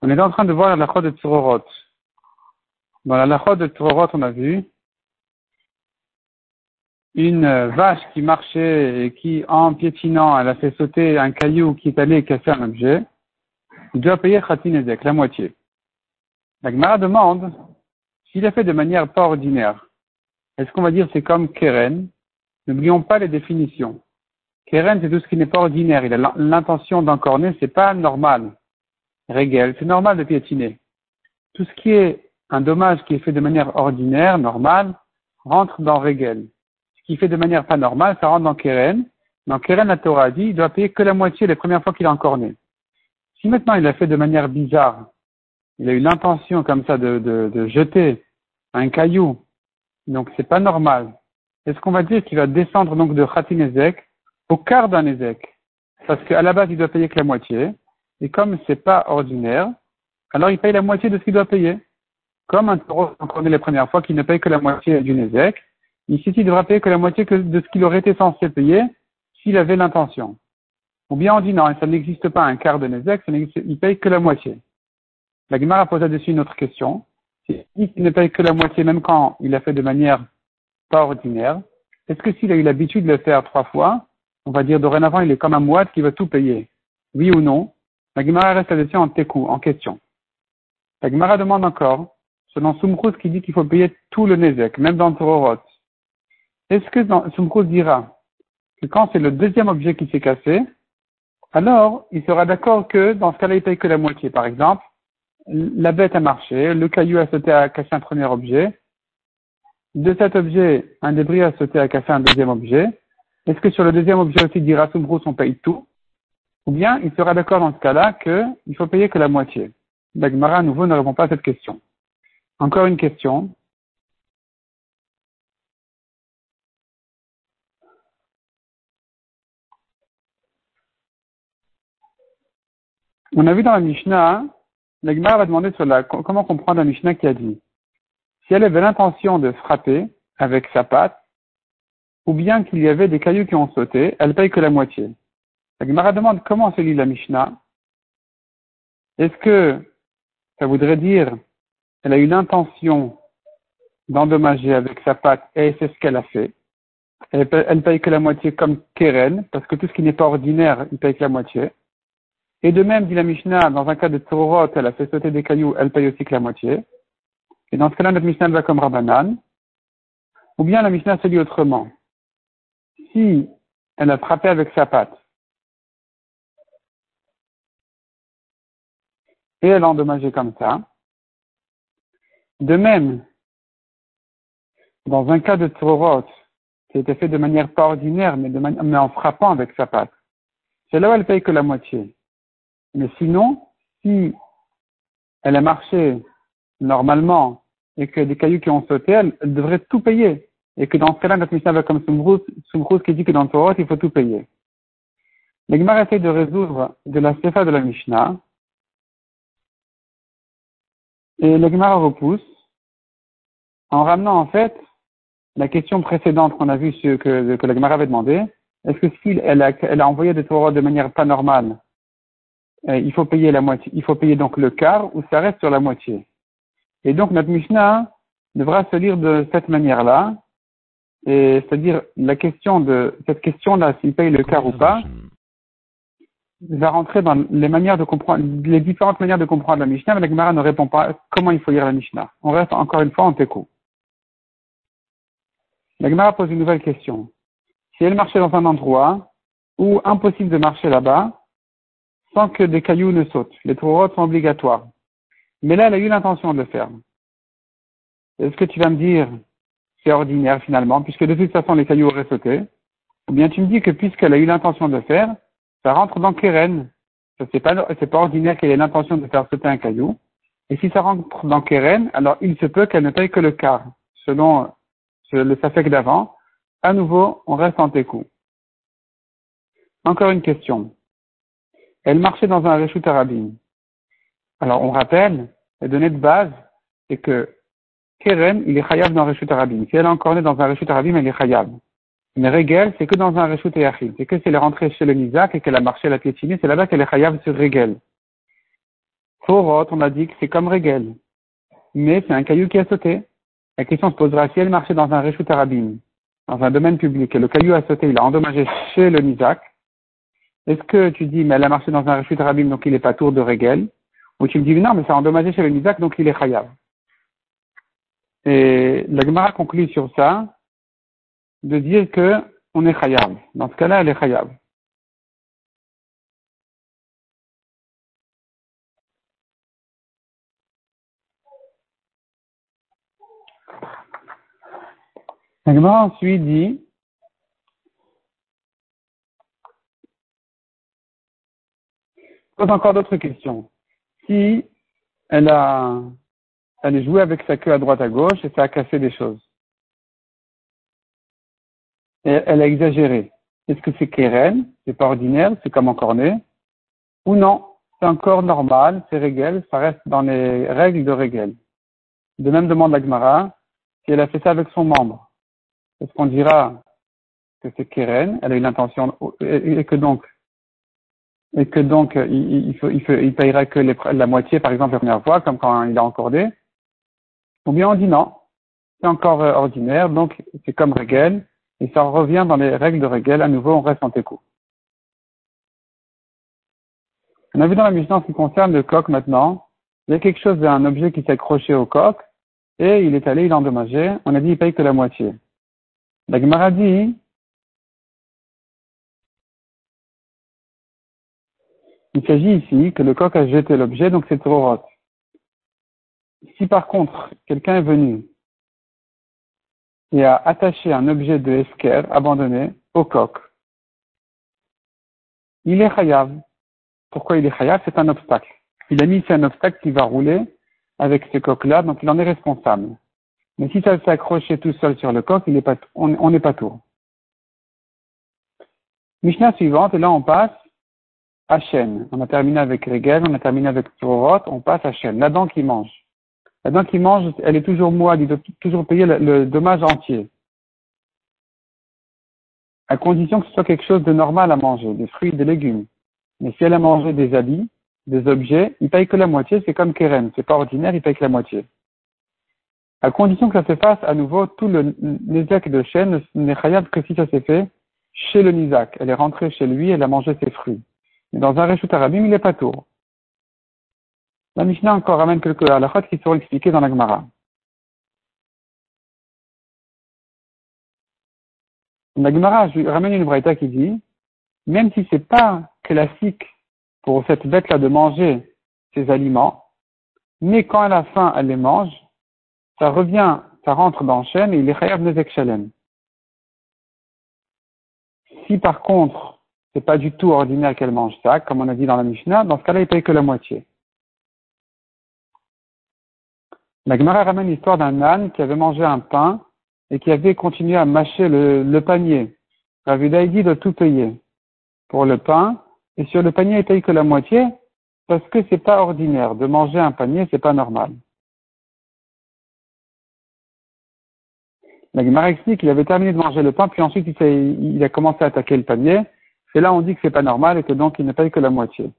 On est en train de voir la lachot de Tzororot. Dans la lachot de Tzororot, on a vu une vache qui marchait et qui, en piétinant, elle a fait sauter un caillou qui est allé casser un objet. Il doit payer Khatin Ezek, la moitié. La Gemara demande s'il a fait de manière pas ordinaire. Est-ce qu'on va dire c'est comme Keren? N'oublions pas les définitions. Keren, c'est tout ce qui n'est pas ordinaire. Il a l'intention d'encorner, c'est pas normal. Régel, c'est normal de piétiner. Tout ce qui est un dommage qui est fait de manière ordinaire, normale, rentre dans Régel. Ce qui fait de manière pas normale, ça rentre dans Keren. Dans Keren, la Torah dit, il doit payer que la moitié les premières fois qu'il a encorné. Si maintenant il a fait de manière bizarre, il a eu l'intention comme ça de, jeter un caillou, donc c'est pas normal. Est-ce qu'on va dire qu'il va descendre donc de Khatin Ezek au quart d'un Ezek. Parce qu'à la base, il doit payer que la moitié. Et comme c'est pas ordinaire, alors il paye la moitié de ce qu'il doit payer. Comme un taureau, connaît les premières fois, qu'il ne paye que la moitié d'une Ezek. Ici, il devra payer que la moitié de ce qu'il aurait été censé payer s'il avait l'intention. Ou bien on dit non, ça n'existe pas un quart de Nezek, il paye que la moitié. La Gemara pose là-dessus une autre question. S'il ne paye que la moitié, même quand il a fait de manière pas ordinaire, est-ce que s'il a eu l'habitude de le faire trois fois, on va dire dorénavant, il est comme un moite qui va tout payer. Oui ou non? La Gemara reste là-dessus en técou, en question. La Gemara demande encore, selon Sumkruz qui dit qu'il faut payer tout le Nezek, même dans le Tororot. Est-ce que Sumkruz dira que quand c'est le deuxième objet qui s'est cassé, alors il sera d'accord que dans ce cas-là, il paye que la moitié. Par exemple, la bête a marché, le caillou a sauté à casser un premier objet, de cet objet, un débris a sauté à casser un deuxième objet, est-ce que sur le deuxième objet aussi dira Soumbrous, on paye tout? Ou bien il sera d'accord dans ce cas-là qu'il faut payer que la moitié L'Agmara à nouveau ne répond pas à cette question. Encore une question. On a vu dans la Mishnah, l'Agmara va demander sur la, comment comprendre la Mishnah qui a dit? Si elle avait l'intention de frapper avec sa patte, ou bien qu'il y avait des cailloux qui ont sauté, elle paye que la moitié. La Gemara demande comment se lit la Mishnah? Est-ce que ça voudrait dire qu'elle a eu l'intention d'endommager avec sa patte et c'est ce qu'elle a fait? Elle paye, paye, que la moitié comme Keren, parce que tout ce qui n'est pas ordinaire, il paye que la moitié. Et de même, dit la Mishnah, dans un cas de Torot, elle a fait sauter des cailloux, elle paye aussi que la moitié. Et dans ce cas-là, notre Mishnah va comme Rabbanan. Ou bien la Mishnah se lit autrement si elle a frappé avec sa patte. Et elle a endommagé comme ça, de même, dans un cas de Torot qui a été fait de manière pas ordinaire, mais en frappant avec sa patte, c'est là où elle paye que la moitié. Mais sinon, si elle a marché normalement et que des cailloux qui ont sauté, elle devrait tout payer et que dans ce cas-là, notre Mishnah va comme Sumrus qui dit que dans le Torah, il faut tout payer. L'Egmar essaie de résoudre de la Sefa de la Mishnah, et l'Egmar repousse, en ramenant en fait la question précédente qu'on a vue que, que l'Egmar avait demandé, est-ce que si elle a, envoyé des Torah de manière pas normale, euh, il faut payer la moitié, il faut payer donc le quart ou ça reste sur la moitié? Et donc notre Mishnah devra se lire de cette manière-là, c'est-à-dire la question de cette question-là, s'il paye le quart ou pas, va rentrer dans les manières de comprendre, les différentes manières de comprendre la Mishnah, mais la Gemara ne répond pas comment il faut lire la Mishnah. On reste encore une fois en teco. La Gemara pose une nouvelle question. Si elle marchait dans un endroit où impossible de marcher là-bas, sans que des cailloux ne sautent, les trous sont obligatoires. Mais là, elle a eu l'intention de le faire. Est-ce que tu vas me dire, ordinaire finalement, puisque de toute façon les cailloux auraient sauté, ou bien tu me dis que puisqu'elle a eu l'intention de faire, ça rentre dans Keren. C'est pas, pas ordinaire qu'elle ait l'intention de faire sauter un caillou. Et si ça rentre dans Keren, alors il se peut qu'elle ne paye que le quart, selon le Safek d'avant. À nouveau, on reste en técou. Encore une question. Elle marchait dans un Réchut Arabim. Alors, on rappelle, les données de base, c'est que Keren, il est chayav dans Reshut Arabim. Si elle est encore née dans un Reshut Arabim, elle est chayav. Mais Régel, c'est que dans un Reshut et C'est que si elle est rentrée chez le Nizak et qu'elle a marché la piétinée, c'est là-bas qu'elle est chayav sur Régel. Pour on a dit que c'est comme Régel. Mais c'est un caillou qui a sauté. La question se posera si elle marchait dans un Reshut Arabim, dans un domaine public, et le caillou a sauté, il a endommagé chez le Nizak. Est-ce que tu dis, mais elle a marché dans un Reshut Arabim, donc il n'est pas tour de Régel? Ou tu me dis, non, mais ça a endommagé chez le Nizak, donc il est chayav. Et la Gemara conclut sur ça, de dire que on est chayav. Dans ce cas-là, elle est chayav. La Gemara ensuite dit, pose encore d'autres questions. Si elle a, elle jouée avec sa queue à droite à gauche et ça a cassé des choses elle a exagéré. Est-ce que c'est keren, c'est pas ordinaire, c'est comme un cornet Ou non, c'est encore normal, c'est régel, ça reste dans les règles de régel. De même demande Agmara, si elle a fait ça avec son membre, est-ce qu'on dira que c'est keren, elle a une intention, et, que donc, et que donc, il, il, il, il payera que la moitié, par exemple, la première fois, comme quand il a encordé. Ou bien on dit non, c'est encore euh, ordinaire, donc c'est comme régel, et ça revient dans les règles de Régel. À nouveau, on reste en téco. On a vu dans la mission en ce qui concerne le coq maintenant. Il y a quelque chose d'un objet qui s'est accroché au coq et il est allé, il a endommagé. On a dit il paye que la moitié. La Gemara dit il s'agit ici que le coq a jeté l'objet, donc c'est trop rot. Si par contre quelqu'un est venu et a attaché un objet de esker abandonné au coq. Il est chayav. Pourquoi il est chayav C'est un obstacle. Il a mis ici un obstacle qui va rouler avec ce coq-là, donc il en est responsable. Mais si ça s'est accroché tout seul sur le coq, il est pas, on n'est pas tout. Mishnah suivante, et là on passe à chêne. On a terminé avec Regel, on a terminé avec Torot, on passe à chêne. La dent qui mange. La dent qui mange, elle est toujours moite, il doit toujours payer le, dommage entier. À condition que ce soit quelque chose de normal à manger, des fruits, des légumes. Mais si elle a mangé des habits, des objets, il paye que la moitié, c'est comme Keren, c'est pas ordinaire, il paye que la moitié. À condition que ça se fasse à nouveau, tout le Nizak de chêne n'est que si ça s'est fait chez le Nizak. Elle est rentrée chez lui, elle a mangé ses fruits. Mais dans un Réchut Arabim, il n'est pas tour. La Mishnah encore ramène quelques halachot qui seront expliqués dans la Gemara. La Gemara ramène une braïta qui dit, même si c'est pas classique pour cette bête-là de manger ses aliments, mais quand à la fin elle les mange, ça revient, ça rentre dans chêne et il est chayav nezek shalem. Si par contre, c'est pas du tout ordinaire qu'elle mange ça, comme on a dit dans la Mishnah, dans ce cas-là, il paye que la moitié. La Gemara ramène l'histoire d'un âne qui avait mangé un pain et qui avait continué à mâcher le, le panier. Ravida dit de tout payer pour le pain et sur le panier il paye que la moitié parce que c'est pas ordinaire de manger un panier, c'est pas normal. La Gemara explique qu'il avait terminé de manger le pain, puis ensuite il, a commencé à attaquer le panier. Et là on dit que c'est pas normal et que donc il ne paye que la moitié.